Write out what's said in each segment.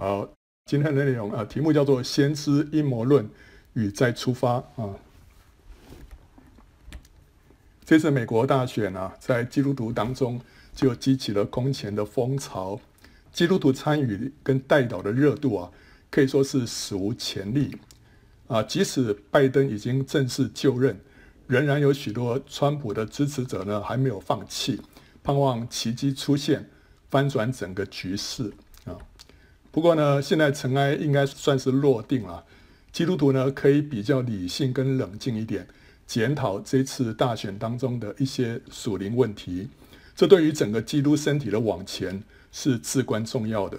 好，今天的内容啊，题目叫做“先知阴谋论与再出发”啊。这次美国大选啊，在基督徒当中就激起了空前的风潮，基督徒参与跟代祷的热度啊，可以说是史无前例啊。即使拜登已经正式就任，仍然有许多川普的支持者呢，还没有放弃，盼望奇迹出现，翻转整个局势。不过呢，现在尘埃应该算是落定了，基督徒呢，可以比较理性跟冷静一点。检讨这次大选当中的一些属灵问题，这对于整个基督身体的往前是至关重要的。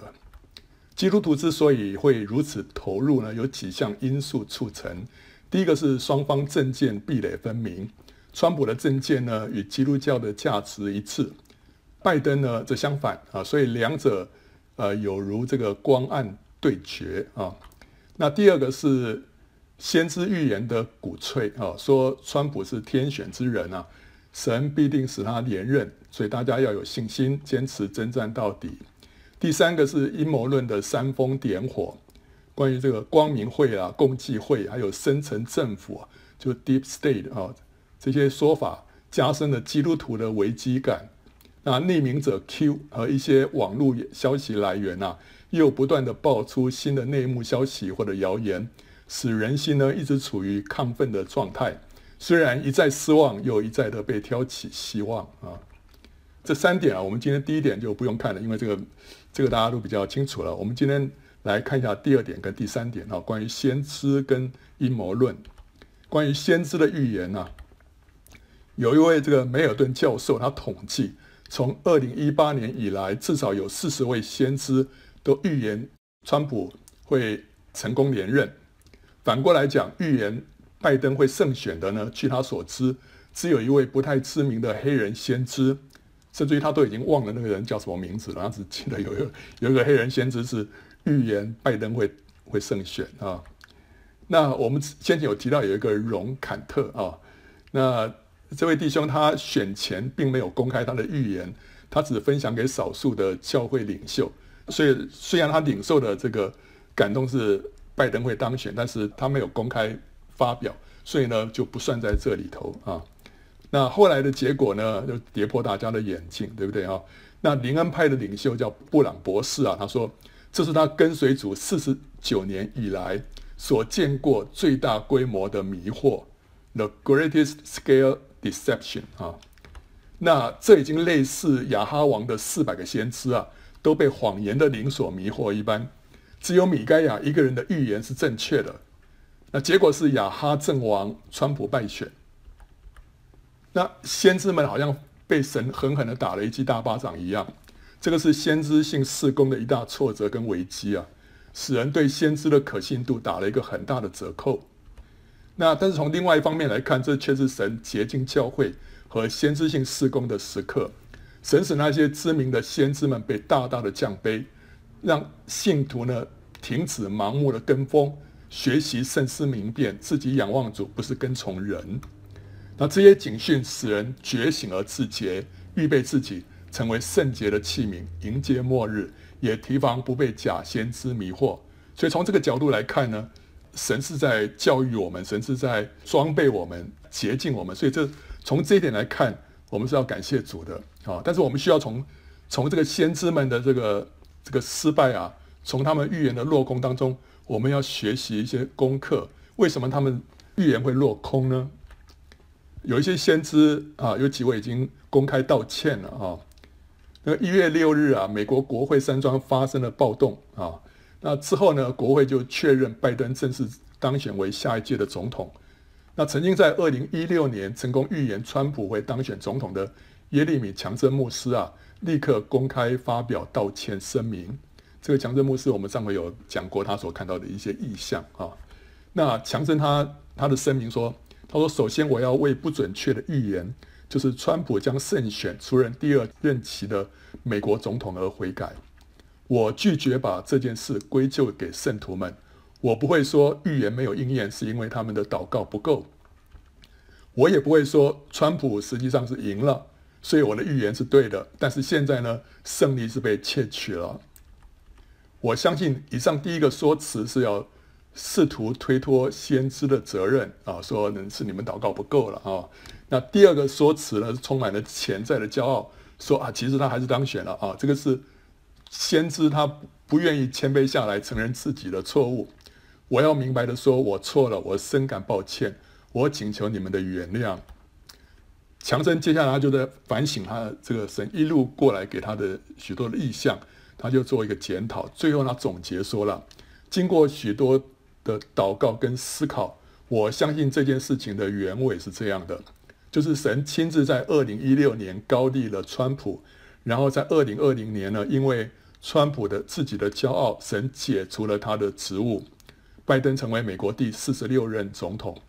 基督徒之所以会如此投入呢，有几项因素促成。第一个是双方政见壁垒分明，川普的政见呢与基督教的价值一致，拜登呢则相反啊，所以两者呃有如这个光暗对决啊。那第二个是。先知预言的鼓吹啊，说川普是天选之人啊，神必定使他连任，所以大家要有信心，坚持征战到底。第三个是阴谋论的煽风点火，关于这个光明会啊、共济会，还有深层政府，就 Deep State 啊这些说法，加深了基督徒的危机感。那匿名者 Q 和一些网络消息来源啊，又不断的爆出新的内幕消息或者谣言。使人心呢一直处于亢奋的状态，虽然一再失望，又一再的被挑起希望啊。这三点啊，我们今天第一点就不用看了，因为这个这个大家都比较清楚了。我们今天来看一下第二点跟第三点啊，关于先知跟阴谋论。关于先知的预言啊，有一位这个梅尔顿教授，他统计从二零一八年以来，至少有四十位先知都预言川普会成功连任。反过来讲，预言拜登会胜选的呢？据他所知，只有一位不太知名的黑人先知，甚至于他都已经忘了那个人叫什么名字了。他只记得有一个有一个黑人先知是预言拜登会会胜选啊。那我们先前有提到有一个荣坎特啊，那这位弟兄他选前并没有公开他的预言，他只分享给少数的教会领袖。所以虽然他领受的这个感动是。拜登会当选，但是他没有公开发表，所以呢就不算在这里头啊。那后来的结果呢，就跌破大家的眼镜，对不对啊？那灵恩派的领袖叫布朗博士啊，他说这是他跟随主四十九年以来所见过最大规模的迷惑，the greatest scale deception 啊。那这已经类似亚哈王的四百个先知啊，都被谎言的灵所迷惑一般。只有米该亚一个人的预言是正确的，那结果是亚哈阵亡，川普败选。那先知们好像被神狠狠地打了一记大巴掌一样，这个是先知性事工的一大挫折跟危机啊，使人对先知的可信度打了一个很大的折扣。那但是从另外一方面来看，这却是神洁净教会和先知性事工的时刻，神使那些知名的先知们被大大的降卑。让信徒呢停止盲目的跟风，学习慎思明辨，自己仰望主，不是跟从人。那这些警讯使人觉醒而自洁，预备自己成为圣洁的器皿，迎接末日，也提防不被假先知迷惑。所以从这个角度来看呢，神是在教育我们，神是在装备我们，洁净我们。所以这从这一点来看，我们是要感谢主的啊。但是我们需要从从这个先知们的这个。这个失败啊，从他们预言的落空当中，我们要学习一些功课。为什么他们预言会落空呢？有一些先知啊，有几位已经公开道歉了啊。那一月六日啊，美国国会山庄发生了暴动啊。那之后呢，国会就确认拜登正式当选为下一届的总统。那曾经在二零一六年成功预言川普会当选总统的耶利米强森牧师啊。立刻公开发表道歉声明。这个强森牧师，我们上回有讲过他所看到的一些异象啊。那强森他他的声明说，他说：“首先我要为不准确的预言，就是川普将胜选出任第二任期的美国总统而悔改。我拒绝把这件事归咎给圣徒们。我不会说预言没有应验是因为他们的祷告不够。我也不会说川普实际上是赢了。”所以我的预言是对的，但是现在呢，胜利是被窃取了。我相信以上第一个说辞是要试图推脱先知的责任啊，说是你们祷告不够了啊。那第二个说辞呢，充满了潜在的骄傲，说啊，其实他还是当选了啊。这个是先知他不愿意谦卑下来承认自己的错误。我要明白的说，我错了，我深感抱歉，我请求你们的原谅。强生接下来就在反省他这个神一路过来给他的许多的意向。他就做一个检讨，最后他总结说了：经过许多的祷告跟思考，我相信这件事情的原委是这样的，就是神亲自在二零一六年高立了川普，然后在二零二零年呢，因为川普的自己的骄傲，神解除了他的职务，拜登成为美国第四十六任总统。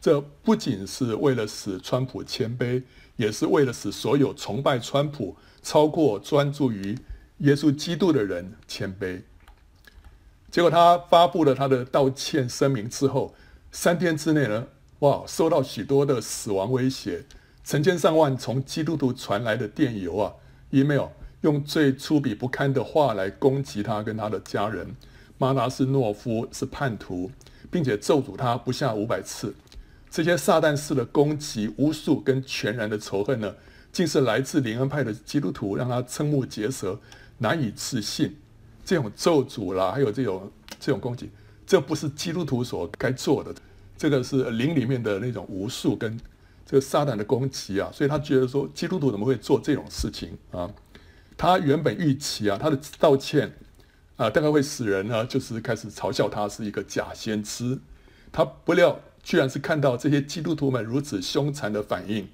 这不仅是为了使川普谦卑，也是为了使所有崇拜川普超过专注于。耶稣基督的人谦卑，结果他发布了他的道歉声明之后，三天之内呢，哇，收到许多的死亡威胁，成千上万从基督徒传来的电邮啊、email，用最粗鄙不堪的话来攻击他跟他的家人，马达斯诺夫，是叛徒，并且咒诅他不下五百次。这些撒旦式的攻击、无数跟全然的仇恨呢，竟是来自灵恩派的基督徒，让他瞠目结舌。难以置信，这种咒诅啦，还有这种这种攻击，这不是基督徒所该做的。这个是灵里面的那种巫术跟这个撒旦的攻击啊，所以他觉得说，基督徒怎么会做这种事情啊？他原本预期啊，他的道歉啊，大概会使人呢，就是开始嘲笑他是一个假先知。他不料，居然是看到这些基督徒们如此凶残的反应，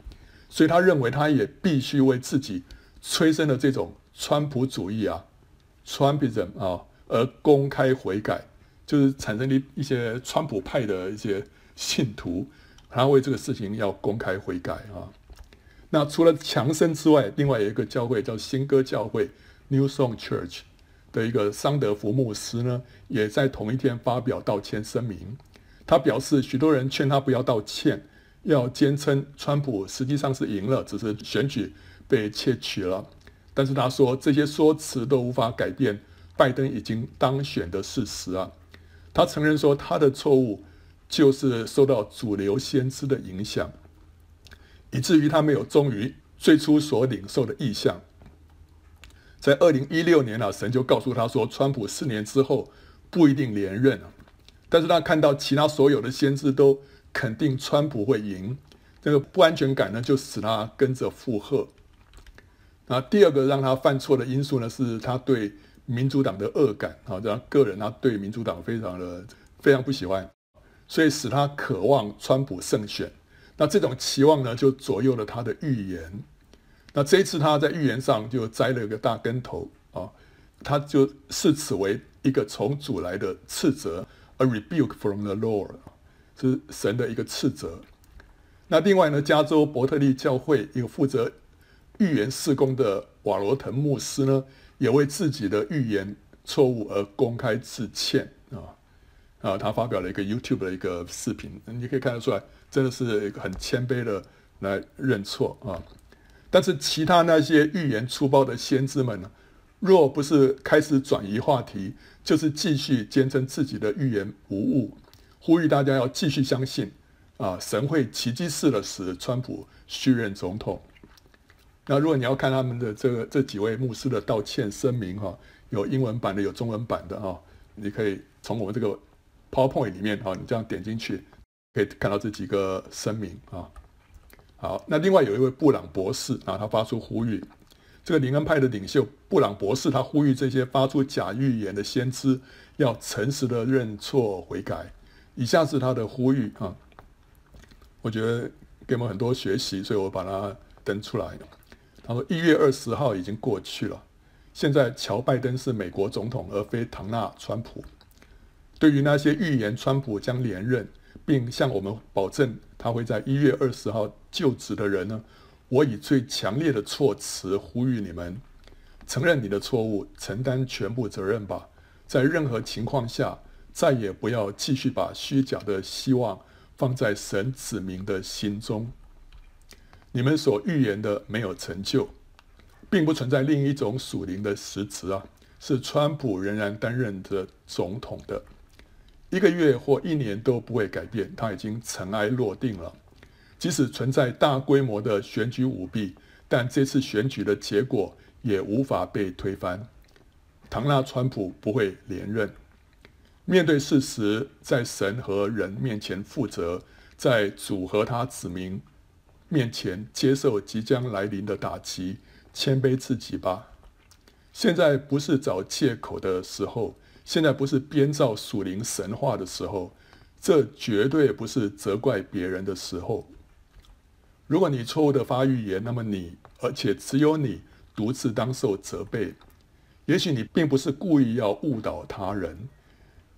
所以他认为他也必须为自己催生的这种。川普主义啊，Trumpism 啊，而公开悔改，就是产生了一些川普派的一些信徒，他为这个事情要公开悔改啊。那除了强生之外，另外有一个教会叫新歌教会 （New Song Church） 的一个桑德福牧师呢，也在同一天发表道歉声明。他表示，许多人劝他不要道歉，要坚称川普实际上是赢了，只是选举被窃取了。但是他说，这些说辞都无法改变拜登已经当选的事实啊。他承认说，他的错误就是受到主流先知的影响，以至于他没有忠于最初所领受的意向。在二零一六年啊，神就告诉他说，川普四年之后不一定连任。但是他看到其他所有的先知都肯定川普会赢，这个不安全感呢，就使他跟着附和。那第二个让他犯错的因素呢，是他对民主党的恶感啊，这样个人他对民主党非常的非常不喜欢，所以使他渴望川普胜选。那这种期望呢，就左右了他的预言。那这一次他在预言上就栽了一个大跟头啊，他就视此为一个从主来的斥责，a rebuke from the Lord，是神的一个斥责。那另外呢，加州伯特利教会一个负责。预言事工的瓦罗腾牧师呢，也为自己的预言错误而公开致歉啊啊！他发表了一个 YouTube 的一个视频，你可以看得出来，真的是一个很谦卑的来认错啊。但是其他那些预言粗暴的先知们呢，若不是开始转移话题，就是继续坚称自己的预言无误，呼吁大家要继续相信啊，神会奇迹似的使川普续任总统。那如果你要看他们的这个这几位牧师的道歉声明哈，有英文版的，有中文版的哈，你可以从我们这个 PowerPoint 里面哈，你这样点进去，可以看到这几个声明啊。好，那另外有一位布朗博士啊，他发出呼吁，这个灵恩派的领袖布朗博士，他呼吁这些发出假预言的先知要诚实的认错悔改。以下是他的呼吁啊，我觉得给我们很多学习，所以我把它登出来。他说：“一月二十号已经过去了，现在乔拜登是美国总统，而非唐纳川普。对于那些预言川普将连任，并向我们保证他会在一月二十号就职的人呢，我以最强烈的措辞呼吁你们：承认你的错误，承担全部责任吧。在任何情况下，再也不要继续把虚假的希望放在神子民的心中。”你们所预言的没有成就，并不存在另一种属灵的实质啊！是川普仍然担任着总统的，一个月或一年都不会改变，他已经尘埃落定了。即使存在大规模的选举舞弊，但这次选举的结果也无法被推翻。唐纳·川普不会连任。面对事实，在神和人面前负责，在主和他子民面前接受即将来临的打击，谦卑自己吧。现在不是找借口的时候，现在不是编造属灵神话的时候，这绝对不是责怪别人的时候。如果你错误的发预言，那么你，而且只有你独自当受责备。也许你并不是故意要误导他人。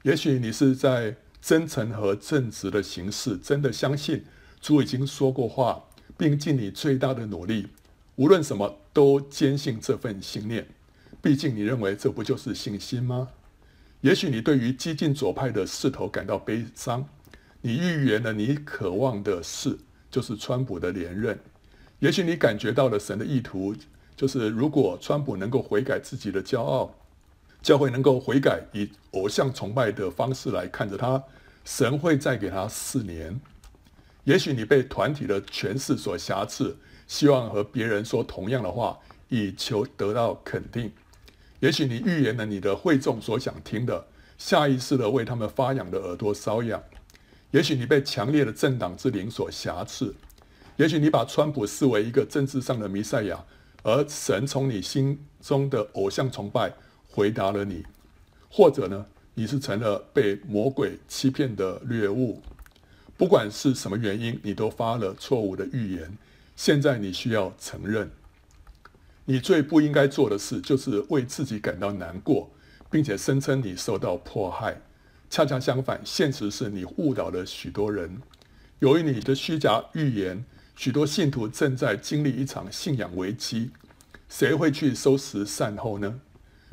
也许你是在真诚和正直的形式，真的相信主已经说过话，并尽你最大的努力，无论什么都坚信这份信念。毕竟你认为这不就是信心吗？也许你对于激进左派的势头感到悲伤，你预言了你渴望的事，就是川普的连任。也许你感觉到了神的意图，就是如果川普能够悔改自己的骄傲。教会能够悔改，以偶像崇拜的方式来看着他，神会再给他四年。也许你被团体的权势所挟持，希望和别人说同样的话，以求得到肯定。也许你预言了你的会众所想听的，下意识的为他们发痒的耳朵瘙痒。也许你被强烈的政党之灵所挟持。也许你把川普视为一个政治上的弥赛亚，而神从你心中的偶像崇拜。回答了你，或者呢，你是成了被魔鬼欺骗的掠物。不管是什么原因，你都发了错误的预言。现在你需要承认，你最不应该做的事就是为自己感到难过，并且声称你受到迫害。恰恰相反，现实是你误导了许多人。由于你的虚假预言，许多信徒正在经历一场信仰危机。谁会去收拾善后呢？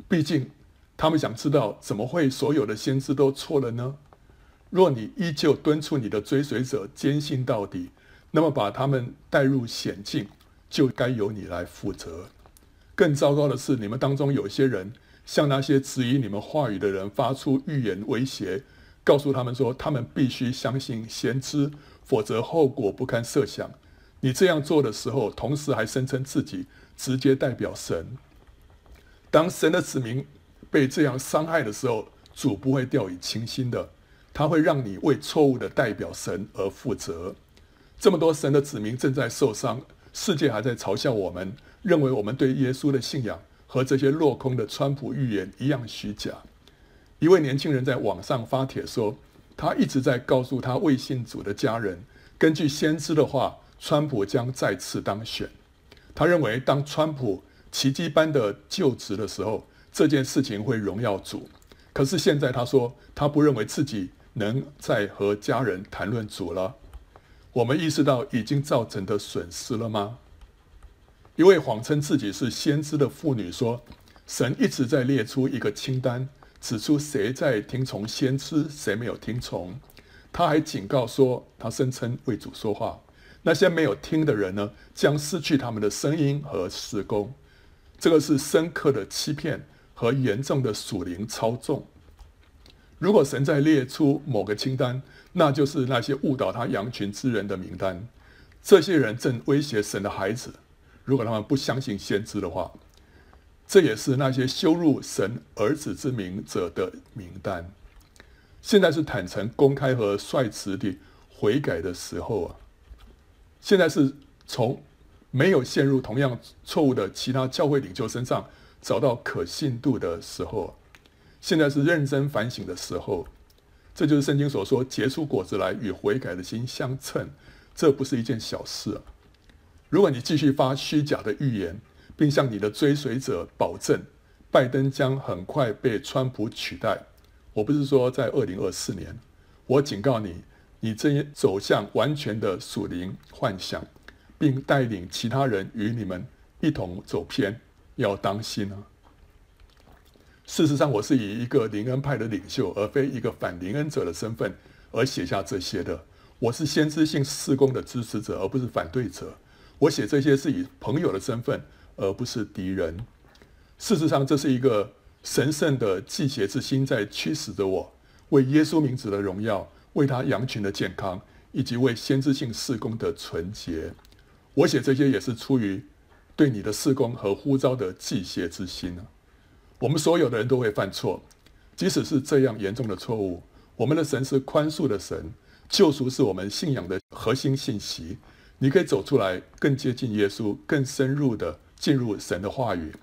毕竟，他们想知道怎么会所有的先知都错了呢？若你依旧敦促你的追随者坚信到底，那么把他们带入险境，就该由你来负责。更糟糕的是，你们当中有些人向那些质疑你们话语的人发出预言威胁，告诉他们说他们必须相信先知，否则后果不堪设想。你这样做的时候，同时还声称自己直接代表神。当神的子民被这样伤害的时候，主不会掉以轻心的，他会让你为错误的代表神而负责。这么多神的子民正在受伤，世界还在嘲笑我们，认为我们对耶稣的信仰和这些落空的川普预言一样虚假。一位年轻人在网上发帖说，他一直在告诉他未信主的家人，根据先知的话，川普将再次当选。他认为，当川普奇迹般的就职的时候，这件事情会荣耀主。可是现在他说，他不认为自己能再和家人谈论主了。我们意识到已经造成的损失了吗？一位谎称自己是先知的妇女说，神一直在列出一个清单，指出谁在听从先知，谁没有听从。他还警告说，他声称为主说话，那些没有听的人呢，将失去他们的声音和事工。这个是深刻的欺骗和严重的属灵操纵。如果神在列出某个清单，那就是那些误导他羊群之人的名单。这些人正威胁神的孩子，如果他们不相信先知的话，这也是那些羞辱神儿子之名者的名单。现在是坦诚、公开和率直地悔改的时候啊！现在是从。没有陷入同样错误的其他教会领袖身上找到可信度的时候，现在是认真反省的时候。这就是圣经所说结出果子来与悔改的心相称，这不是一件小事啊。如果你继续发虚假的预言，并向你的追随者保证拜登将很快被川普取代，我不是说在二零二四年，我警告你，你正走向完全的属灵幻想。并带领其他人与你们一同走偏，要当心啊！事实上，我是以一个灵恩派的领袖，而非一个反灵恩者的身份而写下这些的。我是先知性事工的支持者，而不是反对者。我写这些是以朋友的身份，而不是敌人。事实上，这是一个神圣的忌邪之心在驱使着我，为耶稣名字的荣耀，为他羊群的健康，以及为先知性事工的纯洁。我写这些也是出于对你的事工和呼召的忌邪之心。我们所有的人都会犯错，即使是这样严重的错误，我们的神是宽恕的神，救赎是我们信仰的核心信息。你可以走出来，更接近耶稣，更深入的进入神的话语，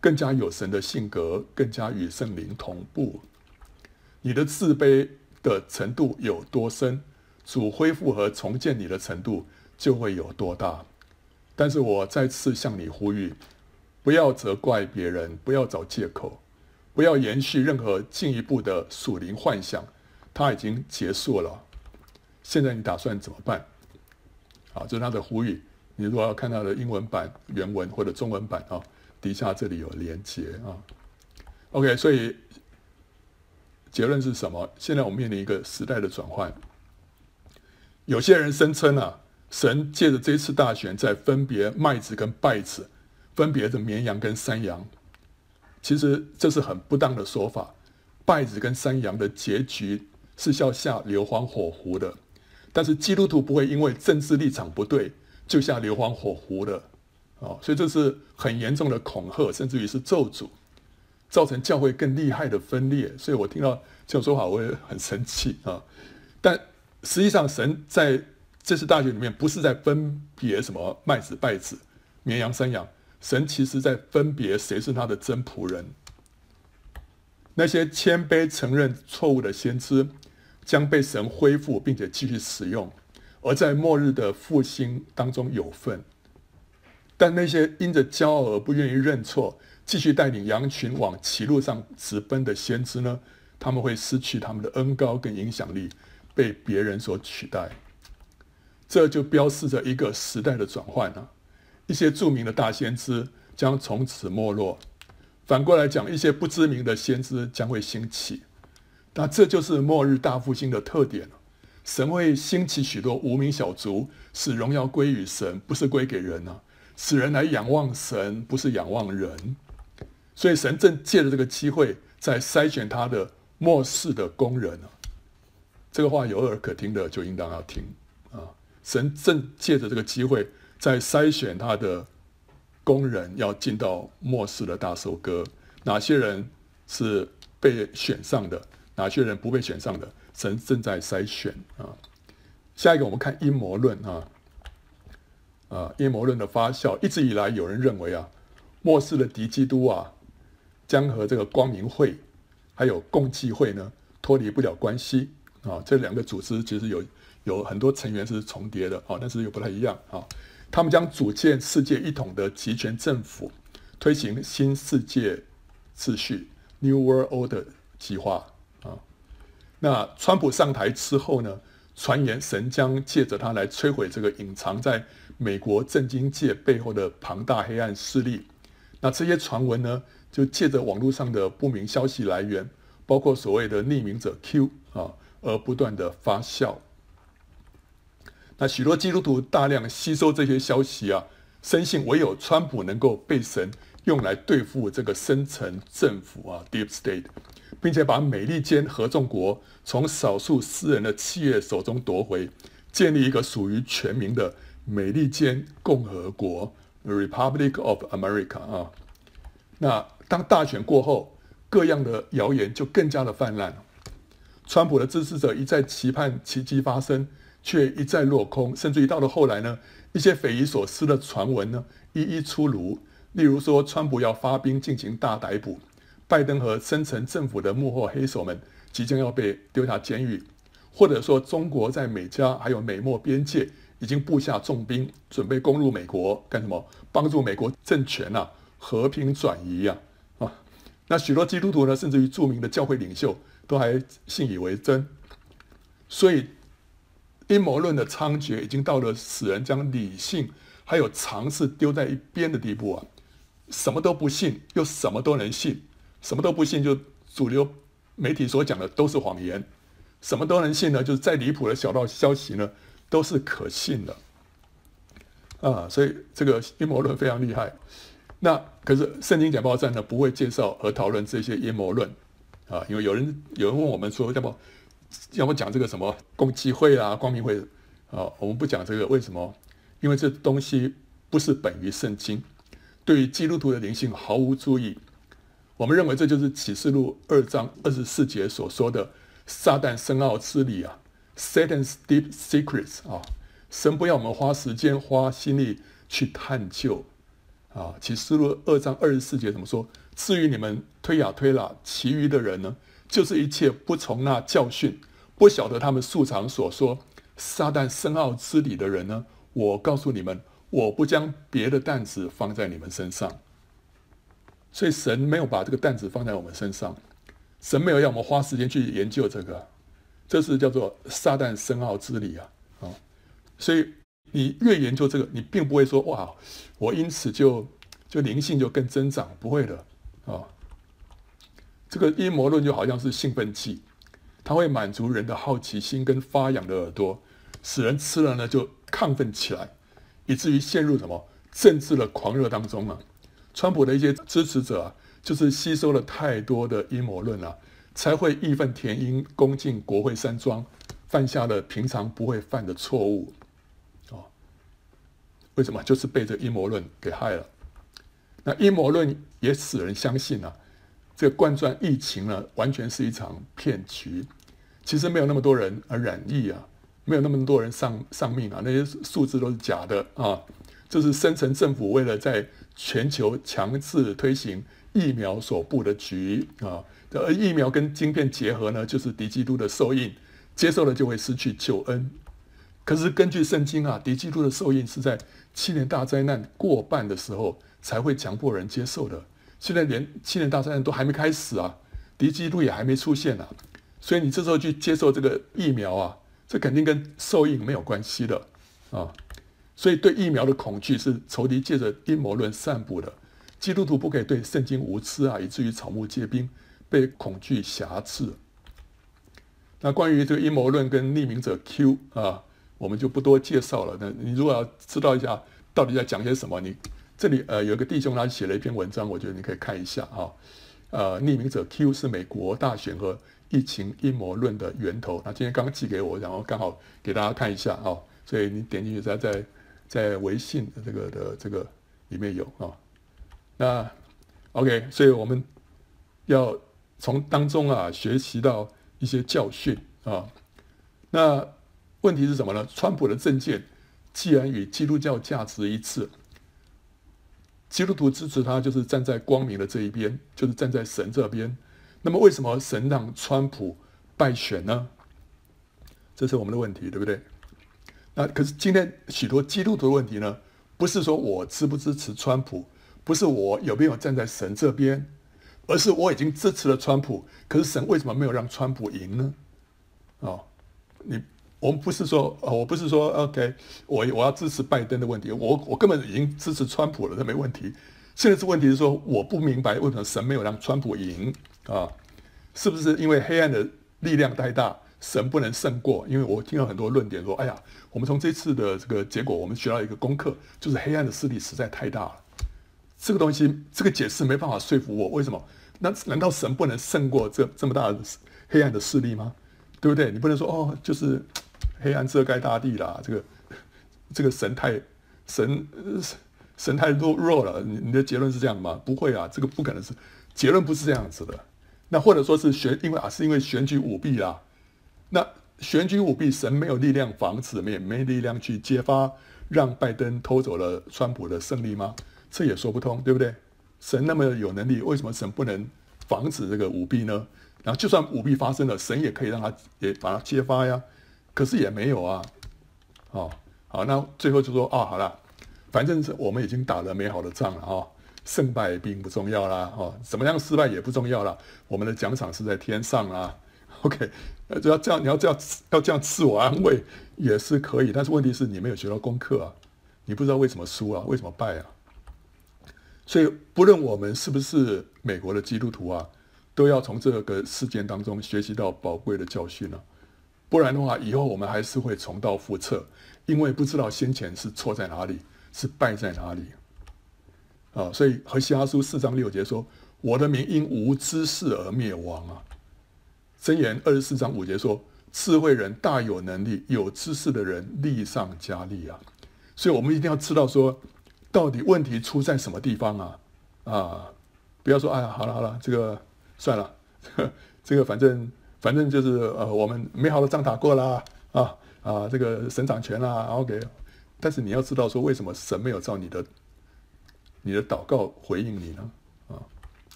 更加有神的性格，更加与圣灵同步。你的自卑的程度有多深，主恢复和重建你的程度就会有多大。但是我再次向你呼吁，不要责怪别人，不要找借口，不要延续任何进一步的属灵幻想，它已经结束了。现在你打算怎么办？啊，这是他的呼吁。你如果要看他的英文版原文或者中文版啊，底下这里有连结啊。OK，所以结论是什么？现在我们面临一个时代的转换。有些人声称啊，神借着这次大选在分别麦子跟稗子，分别的绵羊跟山羊。其实这是很不当的说法。稗子跟山羊的结局是要下硫磺火湖的。但是基督徒不会因为政治立场不对就下硫磺火湖的，哦，所以这是很严重的恐吓，甚至于是咒诅，造成教会更厉害的分裂。所以我听到这种说法，我也很生气啊。但实际上，神在这次大选里面不是在分别什么麦子、稗子、绵羊、山羊，神其实在分别谁是他的真仆人。那些谦卑承认错误的先知。将被神恢复，并且继续使用，而在末日的复兴当中有份。但那些因着骄傲而不愿意认错，继续带领羊群往歧路上直奔的先知呢？他们会失去他们的恩高跟影响力，被别人所取代。这就标示着一个时代的转换啊！一些著名的大先知将从此没落，反过来讲，一些不知名的先知将会兴起。那这就是末日大复兴的特点。神会兴起许多无名小卒，使荣耀归于神，不是归给人啊！使人来仰望神，不是仰望人。所以神正借着这个机会，在筛选他的末世的工人啊。这个话有耳可听的，就应当要听啊！神正借着这个机会，在筛选他的工人，要进到末世的大收割。哪些人是被选上的？哪些人不被选上的？神正在筛选啊。下一个，我们看阴谋论啊。啊，阴谋论的发酵，一直以来有人认为啊，末世的敌基督啊，将和这个光明会还有共济会呢脱离不了关系啊。这两个组织其实有有很多成员是重叠的啊，但是又不太一样啊。他们将组建世界一统的集权政府，推行新世界秩序 （New World Order） 计划。那川普上台之后呢，传言神将借着他来摧毁这个隐藏在美国政经界背后的庞大黑暗势力。那这些传闻呢，就借着网络上的不明消息来源，包括所谓的匿名者 Q 啊，而不断的发酵。那许多基督徒大量吸收这些消息啊，深信唯有川普能够被神用来对付这个深层政府啊，Deep State。并且把美利坚合众国从少数私人的企业手中夺回，建立一个属于全民的美利坚共和国 （Republic of America） 啊。那当大选过后，各样的谣言就更加的泛滥。川普的支持者一再期盼奇迹发生，却一再落空，甚至于到了后来呢，一些匪夷所思的传闻呢，一一出炉。例如说，川普要发兵进行大逮捕。拜登和深层政府的幕后黑手们即将要被丢下监狱，或者说中国在美加还有美墨边界已经布下重兵，准备攻入美国干什么？帮助美国政权啊和平转移呀啊，那许多基督徒呢，甚至于著名的教会领袖都还信以为真。所以阴谋论的猖獗已经到了使人将理性还有常识丢在一边的地步啊！什么都不信，又什么都能信。什么都不信，就主流媒体所讲的都是谎言；什么都能信呢，就是再离谱的小道消息呢，都是可信的。啊，所以这个阴谋论非常厉害。那可是圣经简报站呢，不会介绍和讨论这些阴谋论啊，因为有人有人问我们说，要不要不讲这个什么共济会啊、光明会啊？我们不讲这个，为什么？因为这东西不是本于圣经，对于基督徒的灵性毫无注意。我们认为这就是启示录二章二十四节所说的撒旦深奥之理啊，Satan's deep secrets 啊，神不要我们花时间花心力去探究。啊，启示录二章二十四节怎么说？至于你们推呀推啦，其余的人呢，就是一切不从那教训，不晓得他们素常所说撒旦深奥之理的人呢，我告诉你们，我不将别的担子放在你们身上。所以神没有把这个担子放在我们身上，神没有要我们花时间去研究这个，这是叫做撒旦深奥之理啊！啊，所以。你越研究这个，你并不会说哇，我因此就就灵性就更增长，不会的啊、这个阴谋论就好像是兴奋剂，它会满足人的好奇心跟发痒的耳朵，使人吃了呢就亢奋起来，以至于陷入什么政治的狂热当中啊。川普的一些支持者啊，就是吸收了太多的阴谋论啊，才会义愤填膺，攻进国会山庄，犯下了平常不会犯的错误。哦为什么？就是被这阴谋论给害了。那阴谋论也使人相信啊，这个冠状疫情呢，完全是一场骗局。其实没有那么多人而染疫啊，没有那么多人丧丧命啊，那些数字都是假的啊。这是深层政府为了在全球强制推行疫苗所布的局啊。而疫苗跟晶片结合呢，就是敌基督的受印，接受了就会失去救恩。可是根据圣经啊，敌基督的受印是在七年大灾难过半的时候才会强迫人接受的。现在连七年大灾难都还没开始啊，敌基督也还没出现啊，所以你这时候去接受这个疫苗啊，这肯定跟兽印没有关系的啊。所以对疫苗的恐惧是仇敌借着阴谋论散布的。基督徒不可以对圣经无知啊，以至于草木皆兵，被恐惧挟制。那关于这个阴谋论跟匿名者 Q 啊。我们就不多介绍了。那你如果要知道一下到底在讲些什么，你这里呃有一个弟兄他写了一篇文章，我觉得你可以看一下啊。呃，匿名者 Q 是美国大选和疫情阴谋论的源头。那今天刚寄给我，然后刚好给大家看一下啊。所以你点进去在在在微信这个的这个里面有啊。那 OK，所以我们要从当中啊学习到一些教训啊。那。问题是什么呢？川普的政见既然与基督教价值一致，基督徒支持他就是站在光明的这一边，就是站在神这边。那么为什么神让川普败选呢？这是我们的问题，对不对？那可是今天许多基督徒的问题呢？不是说我支不支持川普，不是我有没有站在神这边，而是我已经支持了川普，可是神为什么没有让川普赢呢？哦，你。我们不是说，我不是说，OK，我我要支持拜登的问题，我我根本已经支持川普了，这没问题。现在是问题是说，我不明白为什么神没有让川普赢啊？是不是因为黑暗的力量太大，神不能胜过？因为我听到很多论点说，哎呀，我们从这次的这个结果，我们学到一个功课，就是黑暗的势力实在太大了。这个东西，这个解释没办法说服我。为什么？那难道神不能胜过这这么大的黑暗的势力吗？对不对？你不能说哦，就是。黑暗遮盖大地啦，这个这个神太神神太弱弱了，你你的结论是这样吗？不会啊，这个不可能是结论，不是这样子的。那或者说是选，因为啊是因为选举舞弊啦。那选举舞弊，神没有力量防止，没没力量去揭发，让拜登偷走了川普的胜利吗？这也说不通，对不对？神那么有能力，为什么神不能防止这个舞弊呢？然后就算舞弊发生了，神也可以让他也把它揭发呀。可是也没有啊，哦，好，那最后就说哦，好了，反正是我们已经打了美好的仗了啊，胜败并不重要啦，哦，怎么样失败也不重要了，我们的奖赏是在天上啦。OK，呃，只要这样，你要这样要这样自我安慰也是可以，但是问题是你没有学到功课啊，你不知道为什么输啊，为什么败啊，所以不论我们是不是美国的基督徒啊，都要从这个事件当中学习到宝贵的教训啊。不然的话，以后我们还是会重蹈覆辙，因为不知道先前是错在哪里，是败在哪里。啊，所以何西阿书四章六节说：“我的民因无知识而灭亡啊。”箴言二十四章五节说：“智慧人大有能力，有知识的人力上加力啊。”所以，我们一定要知道说，到底问题出在什么地方啊？啊，不要说哎呀，好了好了，这个算了，这个反正反正就是呃，我们美好的仗打过了啊啊，这个神掌权啦，OK。但是你要知道说，为什么神没有照你的你的祷告回应你呢？啊，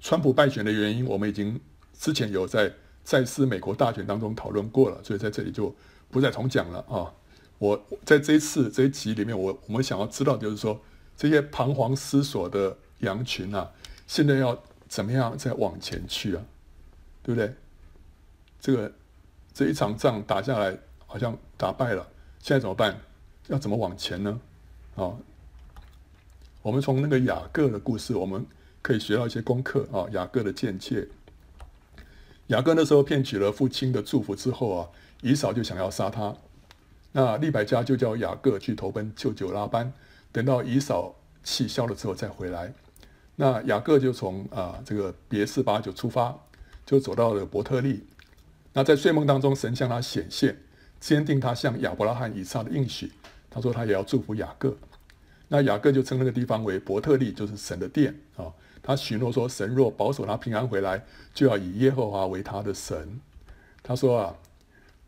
川普败选的原因，我们已经之前有在在思美国大选当中讨论过了，所以在这里就不再重讲了啊。我在这一次这一集里面，我我们想要知道就是说，这些彷徨思索的羊群啊，现在要怎么样再往前去啊？对不对？这个这一场仗打下来，好像打败了，现在怎么办？要怎么往前呢？啊，我们从那个雅各的故事，我们可以学到一些功课啊。雅各的见解，雅各那时候骗取了父亲的祝福之后啊，以扫就想要杀他。那利百加就叫雅各去投奔舅舅拉班，等到以扫气消了之后再回来。那雅各就从啊这个别是巴就出发，就走到了伯特利。那在睡梦当中，神向他显现，坚定他向亚伯拉罕、以撒的应许。他说他也要祝福雅各，那雅各就称那个地方为伯特利，就是神的殿啊。他许诺说，神若保守他平安回来，就要以耶和华为他的神。他说啊，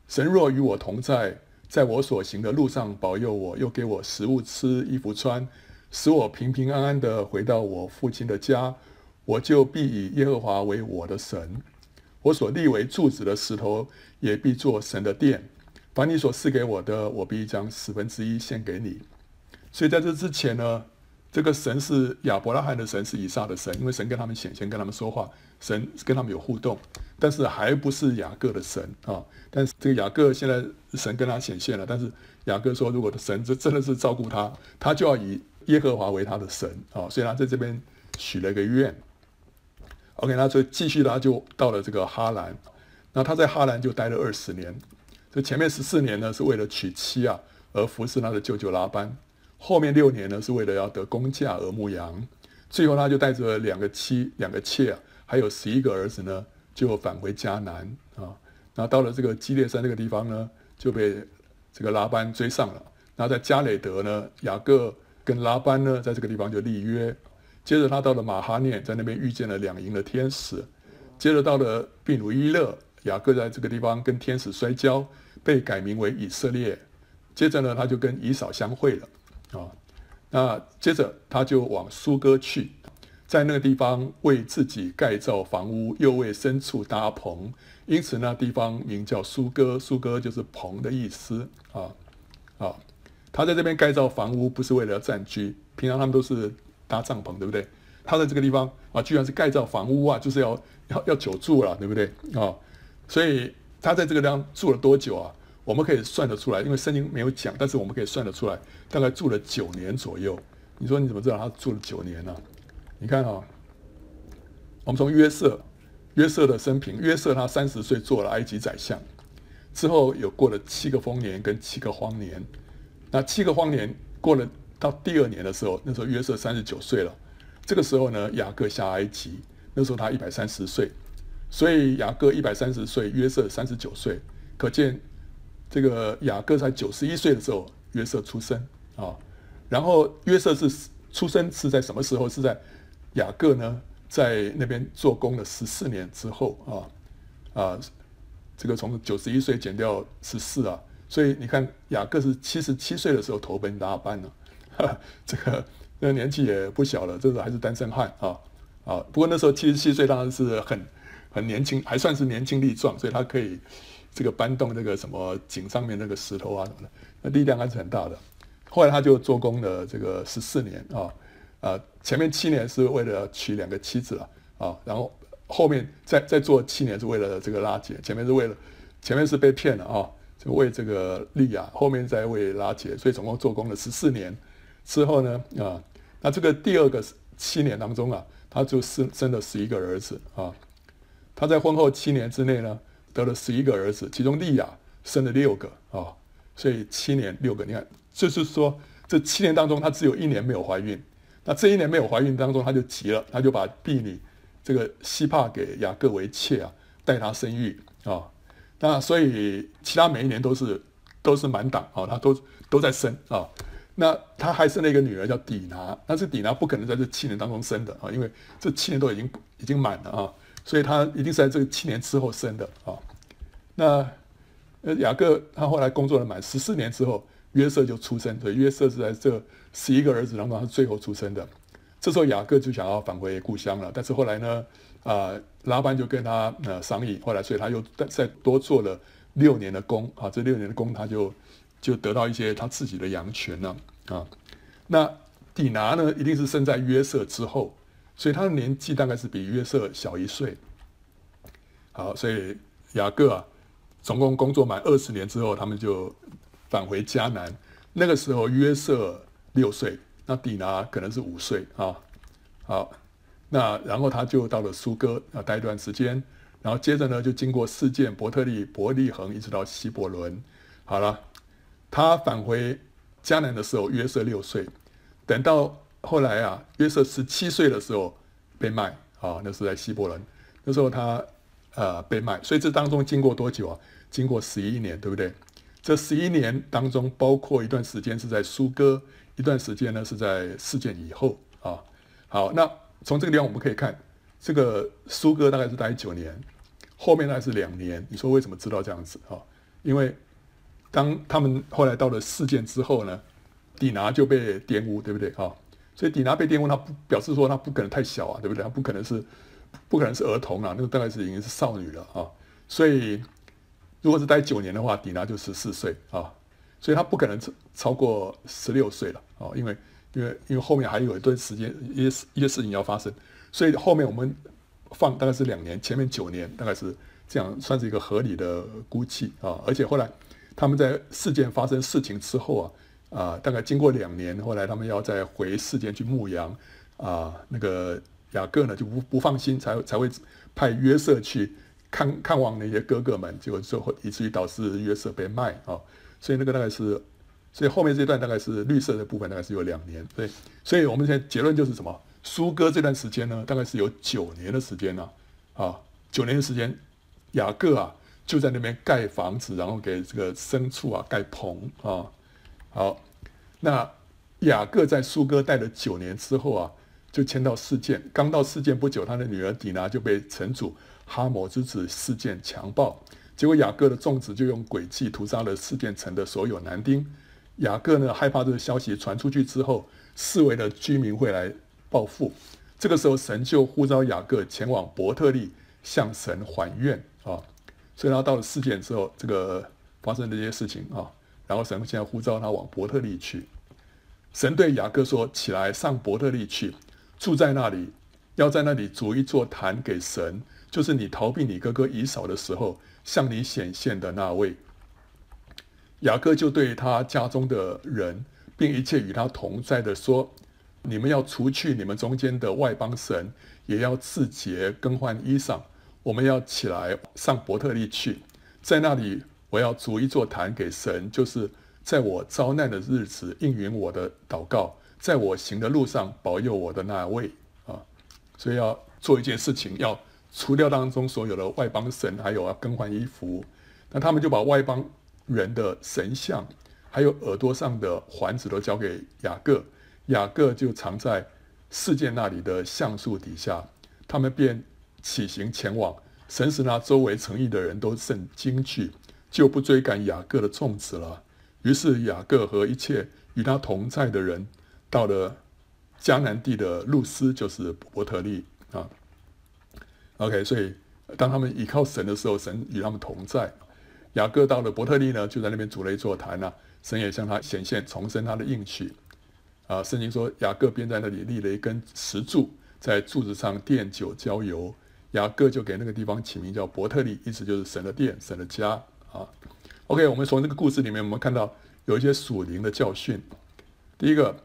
神若与我同在，在我所行的路上保佑我，又给我食物吃、衣服穿，使我平平安安的回到我父亲的家，我就必以耶和华为我的神。我所立为柱子的石头，也必作神的殿。把你所赐给我的，我必将十分之一献给你。所以在这之前呢，这个神是亚伯拉罕的神，是以撒的神，因为神跟他们显现，跟他们说话，神跟他们有互动，但是还不是雅各的神啊。但是这个雅各现在神跟他显现了，但是雅各说，如果的神这真的是照顾他，他就要以耶和华为他的神啊。所以他在这边许了一个愿。OK，那所以继续他就到了这个哈兰，那他在哈兰就待了二十年。这前面十四年呢，是为了娶妻啊，而服侍他的舅舅拉班；后面六年呢，是为了要得工价而牧羊。最后，他就带着两个妻、两个妾，还有十一个儿子呢，就返回迦南啊。那到了这个基列山这个地方呢，就被这个拉班追上了。那在迦累德呢，雅各跟拉班呢，在这个地方就立约。接着他到了马哈念，在那边遇见了两营的天使。接着到了毕努伊勒。雅各在这个地方跟天使摔跤，被改名为以色列。接着呢，他就跟以扫相会了啊。那接着他就往苏哥去，在那个地方为自己盖造房屋，又为牲畜搭棚，因此那地方名叫苏哥。苏哥就是棚的意思啊啊。他在这边盖造房屋，不是为了要暂居，平常他们都是搭帐篷，对不对？他在这个地方啊，居然是盖造房屋啊，就是要要要久住了，对不对啊？所以他在这个地方住了多久啊？我们可以算得出来，因为圣经没有讲，但是我们可以算得出来，大概住了九年左右。你说你怎么知道他住了九年呢？你看啊，我们从约瑟，约瑟的生平，约瑟他三十岁做了埃及宰相，之后有过了七个丰年跟七个荒年。那七个荒年过了到第二年的时候，那时候约瑟三十九岁了。这个时候呢，雅各下埃及，那时候他一百三十岁。所以雅各一百三十岁，约瑟三十九岁，可见这个雅各才九十一岁的时候，约瑟出生啊。然后约瑟是出生是在什么时候？是在雅各呢在那边做工了十四年之后啊啊，这个从九十一岁减掉十四啊，所以你看雅各是七十七岁的时候投奔拉班了，这个那年纪也不小了，这个还是单身汉啊啊。不过那时候七十七岁当然是很。很年轻，还算是年轻力壮，所以他可以这个搬动那个什么井上面那个石头啊什么的，那力量还是很大的。后来他就做工了这个十四年啊啊，前面七年是为了娶两个妻子啊啊，然后后面再再做七年是为了这个拉结，前面是为了前面是被骗了啊，就为这个利亚，后面再为拉结，所以总共做工了十四年之后呢啊，那这个第二个七年当中啊，他就生生了十一个儿子啊。他在婚后七年之内呢，得了十一个儿子，其中利亚生了六个啊、所以七年六个。你看，就是说这七年当中，他只有一年没有怀孕。那这一年没有怀孕当中，他就急了，他就把婢女这个西帕给雅各为妾啊，代他生育啊。那所以其他每一年都是都是满档啊，他都都在生啊。那他还生了一个女儿叫底拿，但是底拿不可能在这七年当中生的啊，因为这七年都已经已经满了啊，所以他一定是在这个七年之后生的啊。那呃雅各他后来工作了满十四年之后，约瑟就出生，所以约瑟是在这十一个儿子当中他最后出生的。这时候雅各就想要返回故乡了，但是后来呢，啊、拉班就跟他呃商议，后来所以他又再再多做了六年的工啊，这六年的工他就就得到一些他自己的羊群了啊。那底拿呢，一定是生在约瑟之后，所以他的年纪大概是比约瑟小一岁。好，所以雅各啊，总共工作满二十年之后，他们就返回迦南。那个时候约瑟六岁。那底拿可能是五岁啊，好，那然后他就到了苏哥啊待一段时间，然后接着呢就经过示剑、伯特利、伯利恒，一直到希伯伦。好了，他返回迦南的时候，约瑟六岁。等到后来啊，约瑟十七岁的时候被卖啊，那是在希伯伦。那时候他呃被卖，所以这当中经过多久啊？经过十一年，对不对？这十一年当中，包括一段时间是在苏哥。一段时间呢，是在事件以后啊。好，那从这个地方我们可以看，这个苏哥大概是待九年，后面大概是两年。你说为什么知道这样子啊？因为当他们后来到了事件之后呢，底拿就被玷污，对不对啊？所以底拿被玷污，他不表示说他不可能太小啊，对不对？他不可能是不可能是儿童啊，那个大概是已经是少女了啊。所以如果是待九年的话，底拿就十四岁啊。所以他不可能超超过十六岁了哦，因为因为因为后面还有一段时间一些一些事情要发生，所以后面我们放大概是两年，前面九年大概是这样，算是一个合理的估计啊。而且后来他们在事件发生事情之后啊啊，大概经过两年，后来他们要再回世间去牧羊啊，那个雅各呢就不不放心，才才会派约瑟去看看望那些哥哥们，结果最后以至于导致约瑟被卖啊。所以那个大概是，所以后面这段大概是绿色的部分，大概是有两年。对，所以我们现在结论就是什么？苏哥这段时间呢，大概是有九年的时间呢，啊，九年的时间，雅各啊就在那边盖房子，然后给这个牲畜啊盖棚啊。好，那雅各在苏哥待了九年之后啊，就迁到事件。刚到事件不久，他的女儿底拿就被城主哈抹之子事件强暴。结果雅各的众子就用诡计屠杀了事件城的所有男丁。雅各呢，害怕这个消息传出去之后，四围的居民会来报复。这个时候神就呼召雅各前往伯特利向神还愿啊。所以他到了事件之后，这个发生这些事情啊，然后神现在呼召他往伯特利去。神对雅各说：“起来上伯特利去，住在那里，要在那里筑一座坛给神，就是你逃避你哥哥以扫的时候。”向你显现的那位，雅各就对他家中的人，并一切与他同在的说：“你们要除去你们中间的外邦神，也要自洁更换衣裳。我们要起来上伯特利去，在那里我要筑一座坛给神，就是在我遭难的日子应允我的祷告，在我行的路上保佑我的那位啊。所以要做一件事情要。”除掉当中所有的外邦神，还有要更换衣服，那他们就把外邦人的神像，还有耳朵上的环子都交给雅各，雅各就藏在世界那里的橡树底下，他们便起行前往。神使那周围城邑的人都甚惊惧，就不追赶雅各的众子了。于是雅各和一切与他同在的人，到了迦南地的路斯，就是伯特利啊。OK，所以当他们倚靠神的时候，神与他们同在。雅各到了伯特利呢，就在那边筑了一座坛啊，神也向他显现，重申他的应许。啊，圣经说雅各便在那里立了一根石柱，在柱子上奠酒浇油。雅各就给那个地方起名叫伯特利，意思就是神的殿，神的家啊。OK，我们从这个故事里面，我们看到有一些属灵的教训。第一个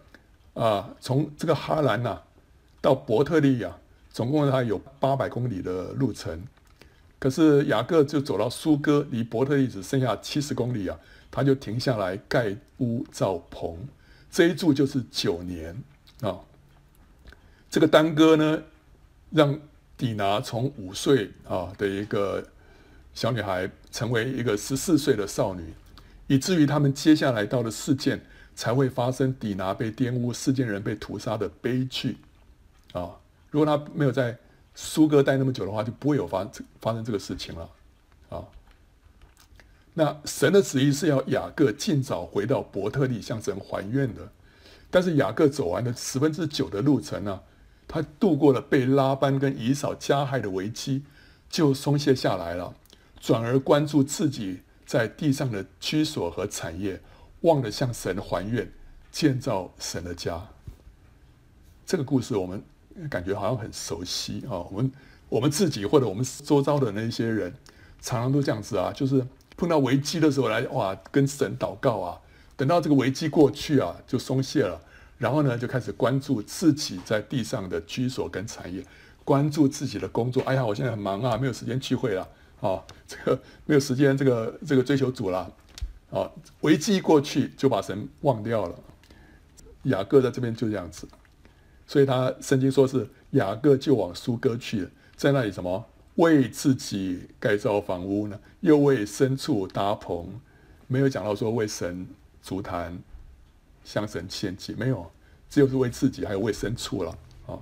啊，从这个哈兰呐、到伯特利、啊。总共还有八百公里的路程，可是雅各就走到苏哥，离伯特利只剩下七十公里啊，他就停下来盖屋造棚，这一住就是九年啊。这个耽搁呢，让底拿从五岁啊的一个小女孩，成为一个十四岁的少女，以至于他们接下来到的事件才会发生底拿被玷污、世间人被屠杀的悲剧啊！如果他没有在苏哥待那么久的话，就不会有发发生这个事情了啊！那神的旨意是要雅各尽早回到伯特利向神还愿的，但是雅各走完了十分之九的路程呢、他度过了被拉班跟以扫加害的危机，就松懈下来了，转而关注自己在地上的居所和产业，忘了向神还愿，建造神的家。这个故事我们感觉好像很熟悉啊，我们我们自己或者我们周遭的那些人，常常都这样子啊，就是。碰到危机的时候来哇，跟神祷告啊，等到这个危机过去啊，就松懈了，然后呢，就开始关注自己在地上的居所跟产业，关注自己的工作。哎呀，我现在很忙啊，没有时间聚会了，啊 这个没有时间这个这个追求主了啊。危机过去就把神忘掉了。雅各在这边就这样子，所以他圣经说是雅各就往苏哥去了，在那里什么？为自己盖造房屋呢，又为牲畜搭棚，没有讲到说为神足坛、向神献祭，没有，只有是为自己，还有为牲畜了啊。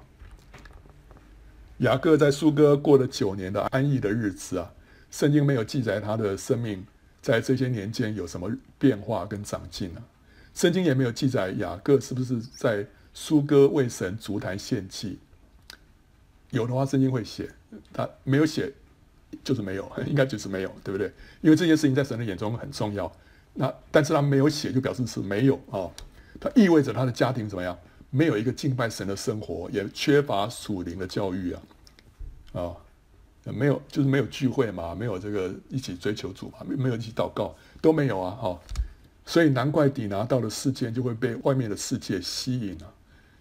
雅各在苏哥过了九年的安逸的日子啊，圣经没有记载他的生命在这些年间有什么变化跟长进呢、啊？圣经也没有记载雅各是不是在苏哥为神足坛献祭，有的话圣经会写。他没有写，就是没有，应该就是没有，对不对？因为这件事情在神的眼中很重要。那但是他没有写，就表示是没有啊。他意味着他的家庭怎么样？没有一个敬拜神的生活，也缺乏属灵的教育啊，啊，没有，就是没有聚会嘛，没有这个一起追求主嘛，没没有一起祷告，都没有啊，哈。所以难怪底拿到了世界就会被外面的世界吸引了。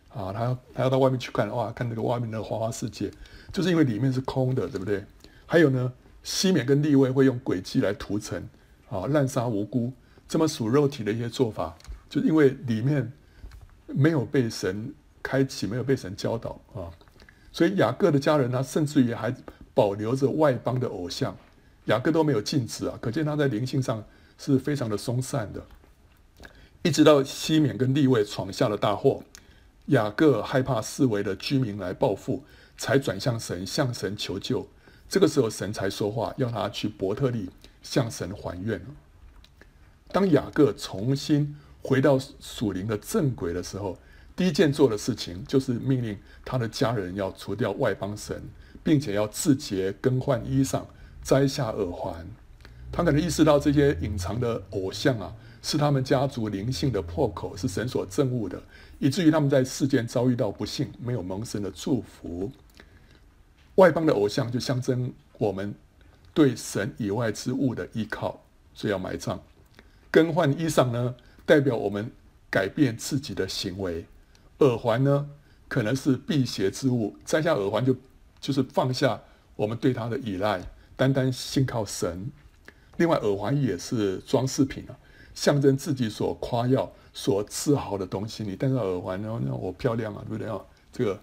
啊，他要他要到外面去看，哇，看那个外面的花花世界，就是因为里面是空的，对不对？还有呢，西缅跟利未会用诡计来屠城，啊，滥杀无辜，这么属肉体的一些做法，就因为里面没有被神开启，没有被神教导啊，所以雅各的家人呢，甚至于还保留着外邦的偶像，雅各都没有禁止啊，可见他在灵性上是非常的松散的，一直到西缅跟利未闯下了大祸。雅各害怕四围的居民来报复，才转向神，向神求救。这个时候，神才说话，要他去伯特利向神还愿。当雅各重新回到属灵的正轨的时候，第一件做的事情就是命令他的家人要除掉外邦神，并且要自洁、更换衣裳、摘下耳环。他可能意识到这些隐藏的偶像啊，是他们家族灵性的破口，是神所憎恶的。以至于他们在世间遭遇到不幸，没有蒙神的祝福。外邦的偶像就象征我们对神以外之物的依靠，所以要埋葬。更换衣裳呢，代表我们改变自己的行为。耳环呢，可能是辟邪之物，摘下耳环就就是放下我们对他的依赖，单单信靠神。另外，耳环也是装饰品啊，象征自己所夸耀。所自豪的东西，你戴上耳环，然后呢，我漂亮啊，对不对啊？这个，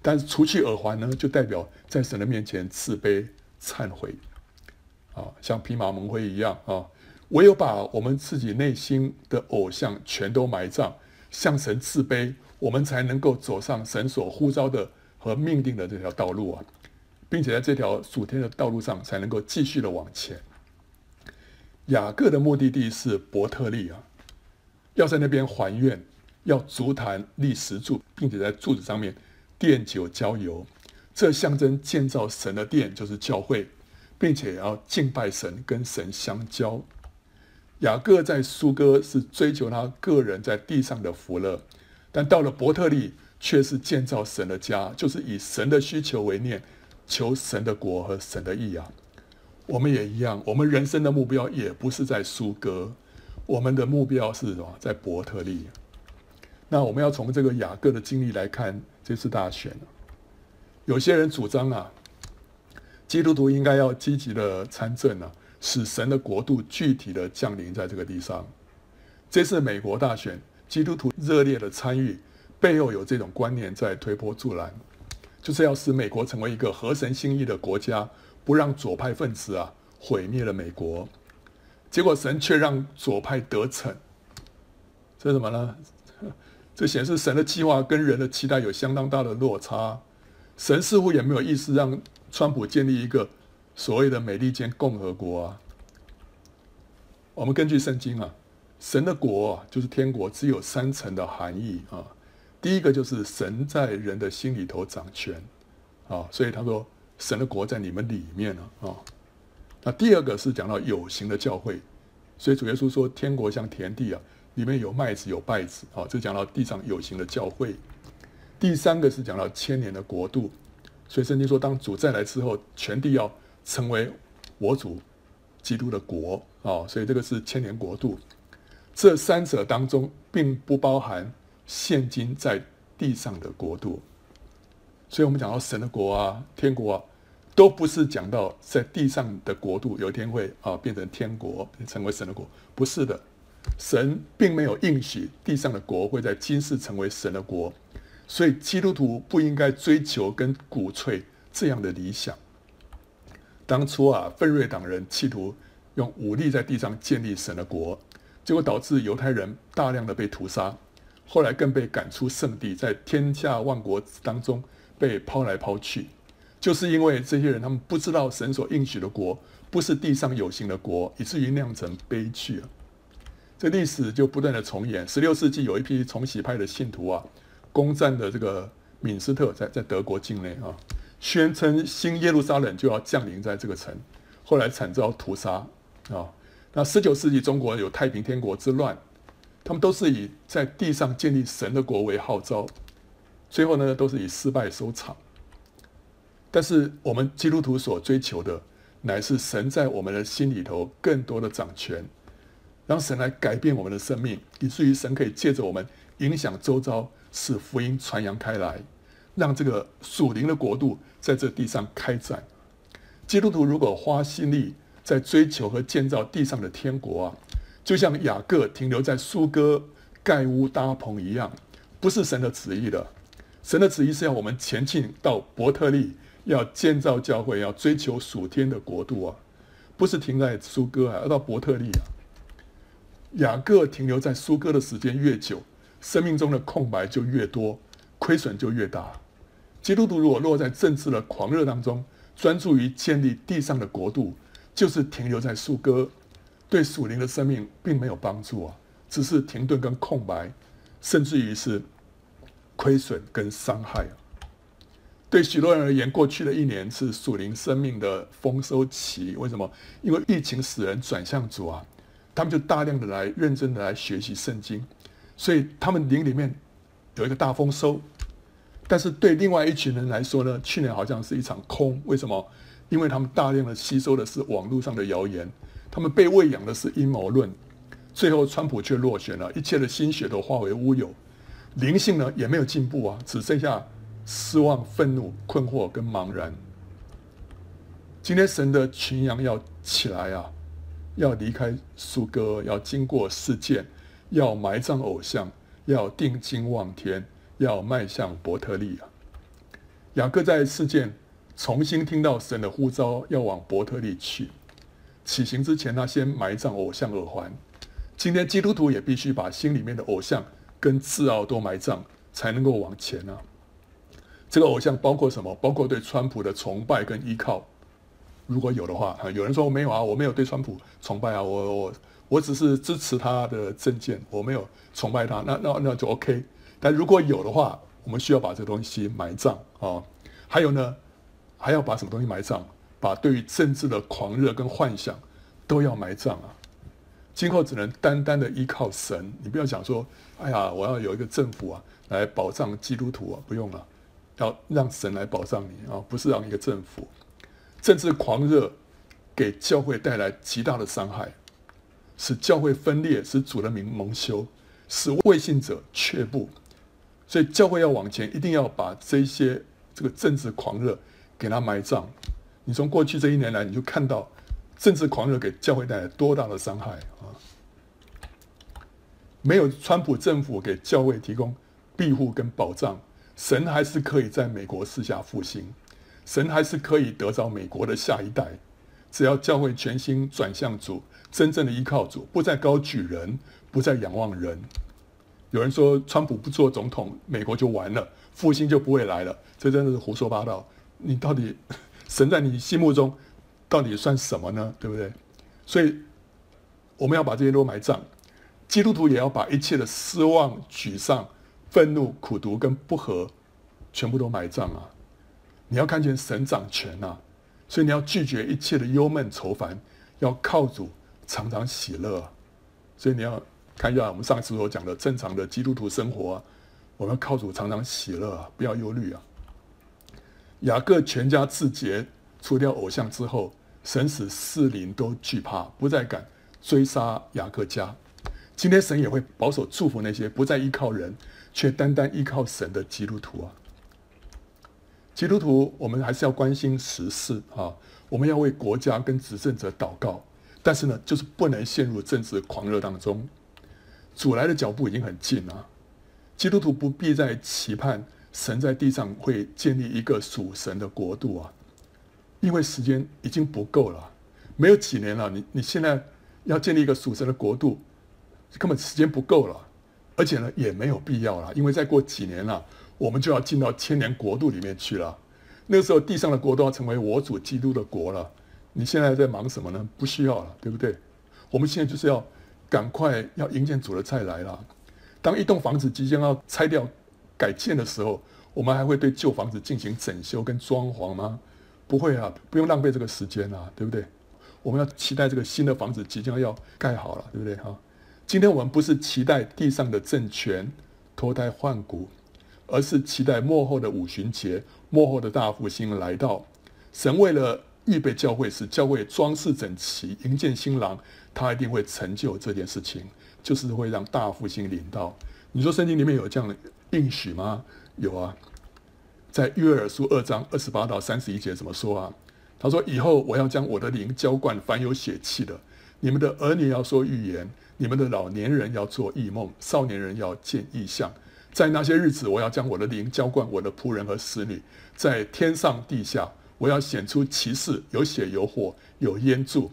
但是除去耳环呢，就代表在神的面前自卑、忏悔，啊，像披麻蒙灰一样啊。唯有把我们自己内心的偶像全都埋葬，向神自卑，我们才能够走上神所呼召的和命定的这条道路啊，并且在这条属天的道路上，才能够继续的往前。雅各的目的地是伯特利啊。要在那边还愿，要筑坛立石柱，并且在柱子上面奠酒浇油，这象征建造神的殿就是教会，并且要敬拜神，跟神相交。雅各在苏哥是追求他个人在地上的福乐，但到了伯特利却是建造神的家，就是以神的需求为念，求神的国和神的义啊。我们也一样，我们人生的目标也不是在苏格。我们的目标是什么？在伯特利。那我们要从这个雅各的经历来看这次大选。有些人主张啊，基督徒应该要积极的参政啊，使神的国度具体的降临在这个地上。这次美国大选，基督徒热烈的参与，背后有这种观念在推波助澜。就是要使美国成为一个合神心意的国家，不让左派分子啊毁灭了美国。结果神却让左派得逞，这是什么呢？这显示神的计划跟人的期待有相当大的落差。神似乎也没有意思让川普建立一个所谓的美利坚共和国啊。我们根据圣经啊，神的国，就是天国，只有三层的含义啊。第一个就是神在人的心里头掌权啊，所以他说神的国在你们里面呢啊。那第二个是讲到有形的教会，所以主耶稣说天国像田地啊。里面有麦子有稗子，好，这讲到地上有形的教会。第三个是讲到千年的国度，所以圣经说，当主再来之后，全地要成为我主基督的国，啊，所以这个是千年国度。这三者当中，并不包含现今在地上的国度。所以我们讲到神的国啊，天国啊，都不是讲到在地上的国度有一天会啊变成天国，成为神的国，不是的。神并没有应许地上的国会在今世成为神的国，所以基督徒不应该追求跟鼓吹这样的理想。当初啊，奋锐党人企图用武力在地上建立神的国，结果导致犹太人大量的被屠杀，后来更被赶出圣地，在天下万国当中被抛来抛去，就是因为这些人他们不知道神所应许的国不是地上有形的国，以至于酿成悲剧啊。这历史就不断的重演。十六世纪有一批重洗派的信徒啊，攻占了这个敏斯特，在在德国境内啊，宣称新耶路撒冷就要降临在这个城，后来惨遭屠杀啊。那十九世纪中国有太平天国之乱，他们都是以在地上建立神的国为号召，最后呢都是以失败收场。但是我们基督徒所追求的，乃是神在我们的心里头更多的掌权。让神来改变我们的生命，以至于神可以借着我们影响周遭，使福音传扬开来，让这个属灵的国度在这地上开展。基督徒如果花心力在追求和建造地上的天国啊，就像雅各停留在苏哥盖屋搭棚一样，不是神的旨意的。神的旨意是要我们前进到伯特利，要建造教会，要追求属天的国度啊，不是停在苏哥啊，要到伯特利啊。雅各停留在苏哥的时间越久，生命中的空白就越多，亏损就越大。基督徒如果落在政治的狂热当中，专注于建立地上的国度，就是停留在苏哥，对属灵的生命并没有帮助啊，只是停顿跟空白，甚至于是亏损跟伤害啊。对许多人而言，过去的一年是属灵生命的丰收期。为什么？因为疫情使人转向主啊。他们就大量的来认真的来学习圣经，所以他们灵里面有一个大丰收。但是对另外一群人来说呢，去年好像是一场空。为什么？因为他们大量的吸收的是网络上的谣言，他们被喂养的是阴谋论。最后，川普却落选了，一切的心血都化为乌有，灵性呢也没有进步啊，只剩下失望、愤怒、困惑跟茫然。今天神的群羊要起来啊！要离开苏哥，要经过示剑，要埋葬偶像，要定睛望天，要迈向伯特利啊！雅各在事件重新听到神的呼召，要往伯特利去。起行之前，他先埋葬偶像耳环。今天基督徒也必须把心里面的偶像跟自傲都埋葬，才能够往前啊！这个偶像包括什么？包括对川普的崇拜跟依靠。如果有的话，有人说我没有啊，我没有对川普崇拜啊，我我我只是支持他的政见，我没有崇拜他，那那那就 OK。但如果有的话，我们需要把这东西埋葬啊、还有呢，还要把什么东西埋葬？把对于政治的狂热跟幻想都要埋葬啊。今后只能单单的依靠神，你不要想说，哎呀，我要有一个政府啊来保障基督徒啊，不用了，要让神来保障你啊，不是让一个政府。政治狂热给教会带来极大的伤害，使教会分裂，使主的名蒙羞，使未信者却步。所以教会要往前，一定要把这些这个政治狂热给它埋葬。你从过去这一年来，你就看到政治狂热给教会带来多大的伤害啊！没有川普政府给教会提供庇护跟保障，神还是可以在美国四下复兴，神还是可以得着美国的下一代。只要教会全心转向主，真正的依靠主，不再高举人，不再仰望人。有人说，川普不做总统，美国就完了，复兴就不会来了。这真的是胡说八道。你到底神在你心目中到底算什么呢？对不对？所以我们要把这些都埋葬。基督徒也要把一切的失望、沮丧、愤怒、苦毒跟不和全部都埋葬啊！你要看见神掌权啊！所以你要拒绝一切的忧闷愁烦，要靠主常常喜乐。所以你要看一下我们上次所讲的正常的基督徒生活啊，我们要靠主常常喜乐啊，不要忧虑啊。雅各全家自洁，除掉偶像之后，神使四邻都惧怕，不再敢追杀雅各家。今天神也会保守祝福那些不再依靠人，却单单依靠神的基督徒啊。基督徒，我们还是要关心时事啊，我们要为国家跟执政者祷告，但是呢，就是不能陷入政治狂热当中。主来的脚步已经很近了，基督徒不必再期盼神在地上会建立一个属神的国度啊，因为时间已经不够了，没有几年了，你你现在要建立一个属神的国度，根本时间不够了，而且呢，也没有必要了，因为再过几年了。我们就要进到千年国度里面去了，那个时候地上的国都要成为我主基督的国了。你现在在忙什么呢？不需要了，对不对？我们现在就是要赶快要迎接主的再来了。当一栋房子即将要拆掉改建的时候，我们还会对旧房子进行整修跟装潢吗？不会啊，不用浪费这个时间啊，对不对？我们要期待这个新的房子即将要盖好了，对不对？哈，今天我们不是期待地上的政权脱胎换骨。而是期待幕后的五旬节，幕后的大复兴来到。神为了预备教会，使教会装饰整齐，迎接新郎，他一定会成就这件事情，就是会让大复兴临到。你说圣经里面有这样的应许吗？有啊，在约珥书二章二十八到三十一节怎么说啊？他说：“以后我要将我的灵浇灌凡有血气的，你们的儿女要说预言，你们的老年人要做异梦，少年人要见异象。”在那些日子，我要将我的灵浇灌我的仆人和使女，在天上地下，我要显出奇事，有血有火有烟柱，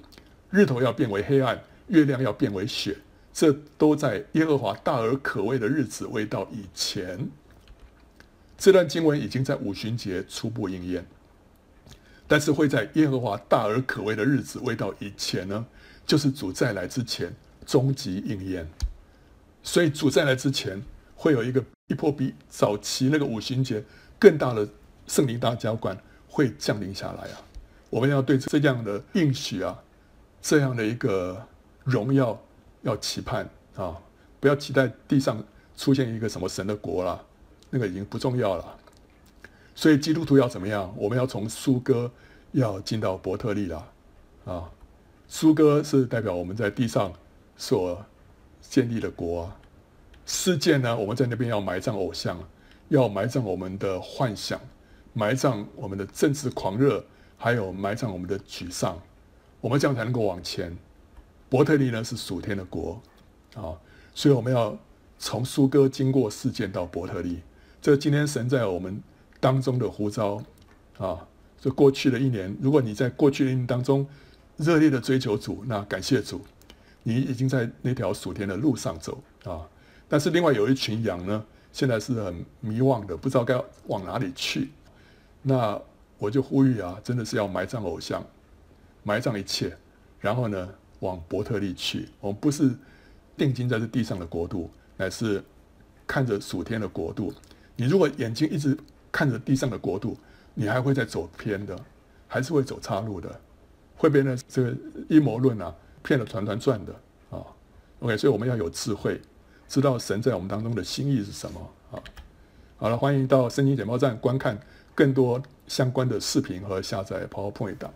日头要变为黑暗，月亮要变为血，这都在耶和华大而可畏的日子未到以前。这段经文已经在五旬节初步应验，但是会在耶和华大而可畏的日子未到以前呢，就是主再来之前终极应验。所以主再来之前。会有一个一波比早期那个五旬节更大的圣灵大浇灌会降临下来啊！我们要对这样的应许啊，这样的一个荣耀要期盼啊！不要期待地上出现一个什么神的国了，那个已经不重要了。所以基督徒要怎么样？我们要从苏哥要进到伯特利了啊！苏哥是代表我们在地上所建立的国啊。世界呢，我们在那边要埋葬偶像，要埋葬我们的幻想，埋葬我们的政治狂热，还有埋葬我们的沮丧，我们这样才能够往前。伯特利呢是属天的国啊，所以我们要从苏哥经过事件到伯特利，这今天神在我们当中的呼召啊，这过去的一年，如果你在过去的一年当中热烈的追求主，那感谢主，你已经在那条属天的路上走啊。但是另外有一群羊呢，现在是很迷惘的，不知道该往哪里去。那我就呼吁啊，真的是要埋葬偶像，埋葬一切，然后呢，往伯特利去。我们不是定睛在这地上的国度，乃是看着属天的国度。你如果眼睛一直看着地上的国度，你还会再走偏的，还是会走岔路的，会被那这个阴谋论啊骗得团团转的啊。OK，所以我们要有智慧。知道神在我们当中的心意是什么啊？好了，欢迎到圣经简报站观看更多相关的视频和下载 PowerPoint 档。